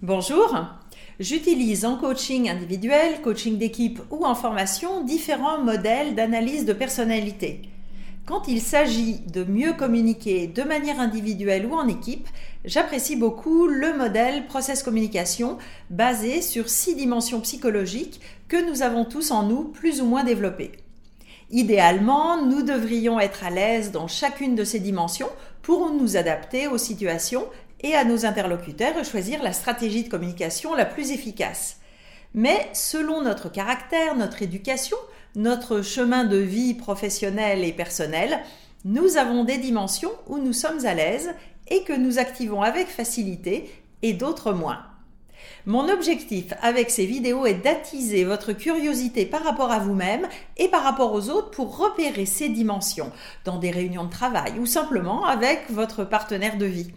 Bonjour, j'utilise en coaching individuel, coaching d'équipe ou en formation différents modèles d'analyse de personnalité. Quand il s'agit de mieux communiquer de manière individuelle ou en équipe, j'apprécie beaucoup le modèle process communication basé sur six dimensions psychologiques que nous avons tous en nous plus ou moins développées. Idéalement, nous devrions être à l'aise dans chacune de ces dimensions pour nous adapter aux situations et à nos interlocuteurs choisir la stratégie de communication la plus efficace. Mais selon notre caractère, notre éducation, notre chemin de vie professionnel et personnel, nous avons des dimensions où nous sommes à l'aise et que nous activons avec facilité et d'autres moins. Mon objectif avec ces vidéos est d'attiser votre curiosité par rapport à vous-même et par rapport aux autres pour repérer ces dimensions dans des réunions de travail ou simplement avec votre partenaire de vie.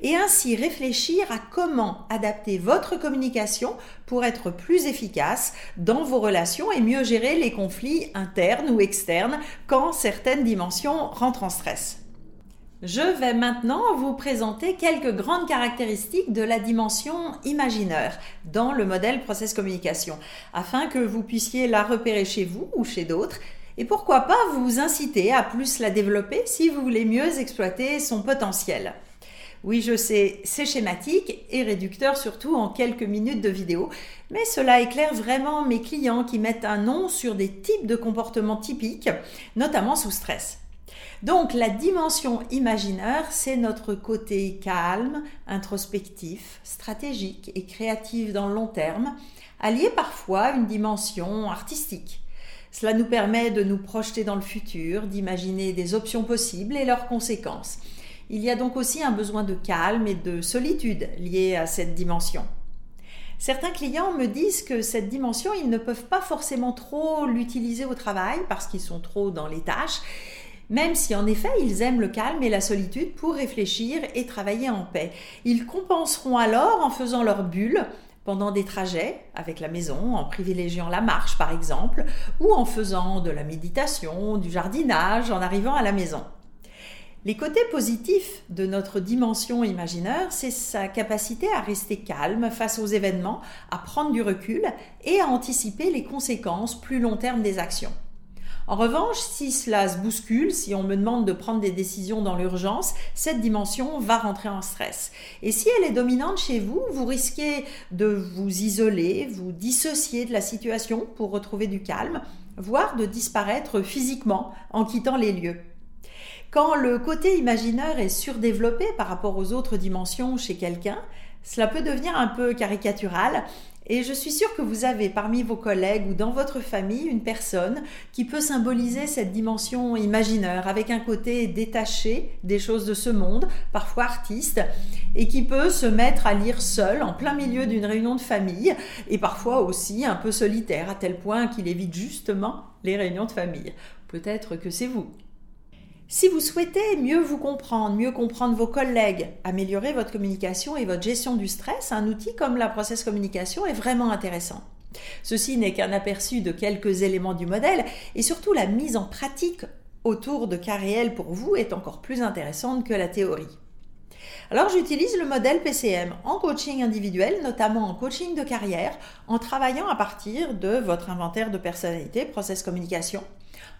Et ainsi réfléchir à comment adapter votre communication pour être plus efficace dans vos relations et mieux gérer les conflits internes ou externes quand certaines dimensions rentrent en stress. Je vais maintenant vous présenter quelques grandes caractéristiques de la dimension imaginaire dans le modèle process communication, afin que vous puissiez la repérer chez vous ou chez d'autres, et pourquoi pas vous inciter à plus la développer si vous voulez mieux exploiter son potentiel. Oui, je sais, c'est schématique et réducteur surtout en quelques minutes de vidéo, mais cela éclaire vraiment mes clients qui mettent un nom sur des types de comportements typiques, notamment sous stress. Donc la dimension imaginaire, c'est notre côté calme, introspectif, stratégique et créatif dans le long terme, allié parfois à une dimension artistique. Cela nous permet de nous projeter dans le futur, d'imaginer des options possibles et leurs conséquences. Il y a donc aussi un besoin de calme et de solitude lié à cette dimension. Certains clients me disent que cette dimension, ils ne peuvent pas forcément trop l'utiliser au travail parce qu'ils sont trop dans les tâches même si en effet ils aiment le calme et la solitude pour réfléchir et travailler en paix. Ils compenseront alors en faisant leur bulle pendant des trajets avec la maison, en privilégiant la marche par exemple, ou en faisant de la méditation, du jardinage, en arrivant à la maison. Les côtés positifs de notre dimension imaginaire, c'est sa capacité à rester calme face aux événements, à prendre du recul et à anticiper les conséquences plus long terme des actions. En revanche, si cela se bouscule, si on me demande de prendre des décisions dans l'urgence, cette dimension va rentrer en stress. Et si elle est dominante chez vous, vous risquez de vous isoler, vous dissocier de la situation pour retrouver du calme, voire de disparaître physiquement en quittant les lieux. Quand le côté imaginaire est surdéveloppé par rapport aux autres dimensions chez quelqu'un, cela peut devenir un peu caricatural et je suis sûre que vous avez parmi vos collègues ou dans votre famille une personne qui peut symboliser cette dimension imaginaire avec un côté détaché des choses de ce monde, parfois artiste, et qui peut se mettre à lire seul en plein milieu d'une réunion de famille et parfois aussi un peu solitaire à tel point qu'il évite justement les réunions de famille. Peut-être que c'est vous. Si vous souhaitez mieux vous comprendre, mieux comprendre vos collègues, améliorer votre communication et votre gestion du stress, un outil comme la process communication est vraiment intéressant. Ceci n'est qu'un aperçu de quelques éléments du modèle et surtout la mise en pratique autour de cas réels pour vous est encore plus intéressante que la théorie. Alors j'utilise le modèle PCM en coaching individuel, notamment en coaching de carrière, en travaillant à partir de votre inventaire de personnalité, process communication,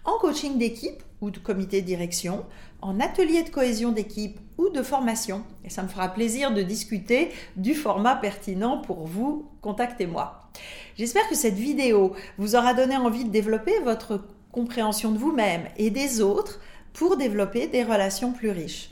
en coaching d'équipe ou de comité de direction, en atelier de cohésion d'équipe ou de formation. Et ça me fera plaisir de discuter du format pertinent pour vous. Contactez-moi. J'espère que cette vidéo vous aura donné envie de développer votre compréhension de vous-même et des autres pour développer des relations plus riches.